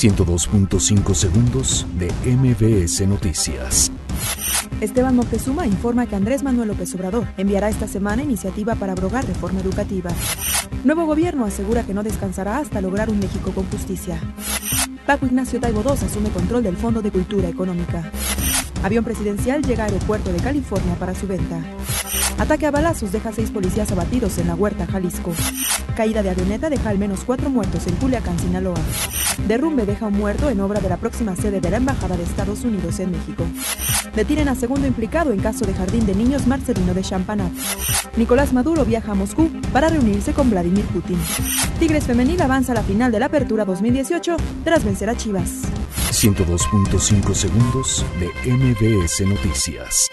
102.5 segundos de MBS Noticias. Esteban Moctezuma informa que Andrés Manuel López Obrador enviará esta semana iniciativa para abrogar reforma educativa. Nuevo gobierno asegura que no descansará hasta lograr un México con justicia. Paco Ignacio Taibo II asume control del Fondo de Cultura Económica. Avión presidencial llega a aeropuerto de California para su venta. Ataque a balazos deja seis policías abatidos en la Huerta, Jalisco. Caída de avioneta deja al menos cuatro muertos en Culiacán, Sinaloa. Derrumbe deja un muerto en obra de la próxima sede de la Embajada de Estados Unidos en México. Detienen a segundo implicado en caso de Jardín de Niños Marcelino de Champanat. Nicolás Maduro viaja a Moscú para reunirse con Vladimir Putin. Tigres Femenil avanza a la final de la Apertura 2018 tras vencer a Chivas. 102.5 segundos de MBS Noticias.